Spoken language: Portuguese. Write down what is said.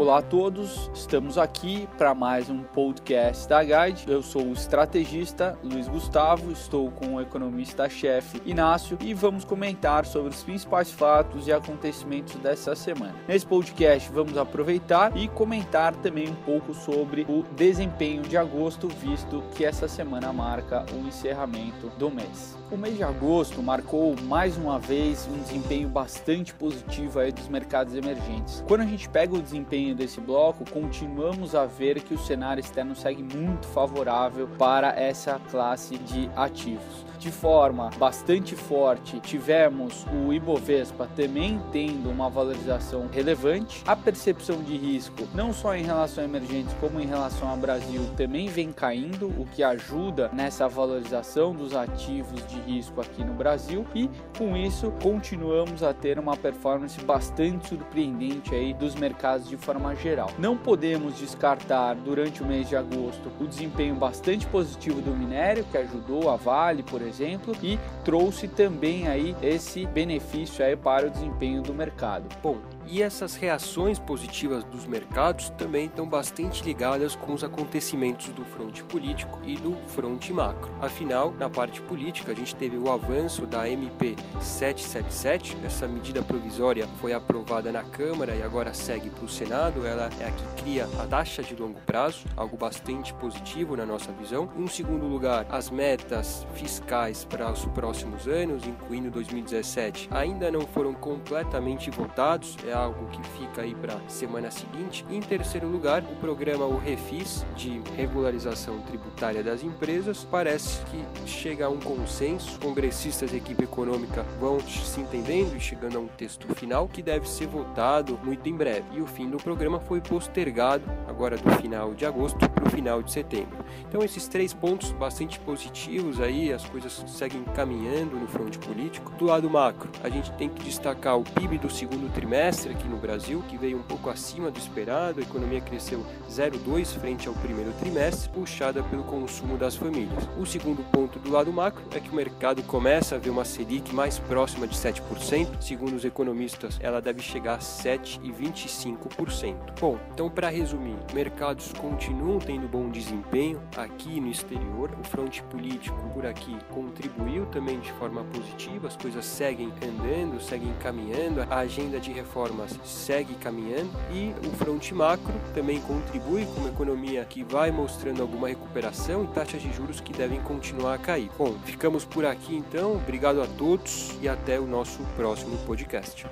Olá a todos, estamos aqui para mais um podcast da Guide. Eu sou o estrategista Luiz Gustavo, estou com o economista-chefe Inácio e vamos comentar sobre os principais fatos e acontecimentos dessa semana. Nesse podcast vamos aproveitar e comentar também um pouco sobre o desempenho de agosto, visto que essa semana marca o encerramento do mês. O mês de agosto marcou mais uma vez um desempenho bastante positivo aí dos mercados emergentes. Quando a gente pega o desempenho desse bloco, continuamos a ver que o cenário externo segue muito favorável para essa classe de ativos de forma bastante forte, tivemos o Ibovespa também tendo uma valorização relevante. A percepção de risco, não só em relação a emergentes, como em relação ao Brasil, também vem caindo, o que ajuda nessa valorização dos ativos de risco aqui no Brasil. E com isso, continuamos a ter uma performance bastante surpreendente aí dos mercados de forma geral. Não podemos descartar durante o mês de agosto o desempenho bastante positivo do minério, que ajudou a Vale, por exemplo exemplo, e trouxe também aí esse benefício aí para o desempenho do mercado. Bom, e essas reações positivas dos mercados também estão bastante ligadas com os acontecimentos do fronte político e do fronte macro. Afinal, na parte política, a gente teve o avanço da MP 777, essa medida provisória foi aprovada na Câmara e agora segue para o Senado. Ela é a que cria a taxa de longo prazo, algo bastante positivo na nossa visão. Em segundo lugar, as metas fiscais para os próximos anos, incluindo 2017, ainda não foram completamente votados. É algo que fica aí para semana seguinte. Em terceiro lugar, o programa o Refis de regularização tributária das empresas parece que chega a um consenso. Congressistas e equipe econômica vão se entendendo e chegando a um texto final que deve ser votado muito em breve. E o fim do programa foi postergado agora do final de agosto para o final de setembro. Então esses três pontos bastante positivos aí, as coisas seguem caminhando no fronte político. Do lado macro, a gente tem que destacar o PIB do segundo trimestre aqui no Brasil, que veio um pouco acima do esperado, a economia cresceu 0,2 frente ao primeiro trimestre, puxada pelo consumo das famílias. O segundo ponto do lado macro é que o mercado começa a ver uma Selic mais próxima de 7%, segundo os economistas, ela deve chegar a 7,25%. Bom, então para resumir, mercados continuam tendo bom desempenho aqui no exterior, o fronte político por aqui contribuiu também de forma positiva, as coisas seguem andando, seguem caminhando, a agenda de reforma segue caminhando e o fronte macro também contribui com uma economia que vai mostrando alguma recuperação e taxas de juros que devem continuar a cair. Bom, ficamos por aqui então, obrigado a todos e até o nosso próximo podcast.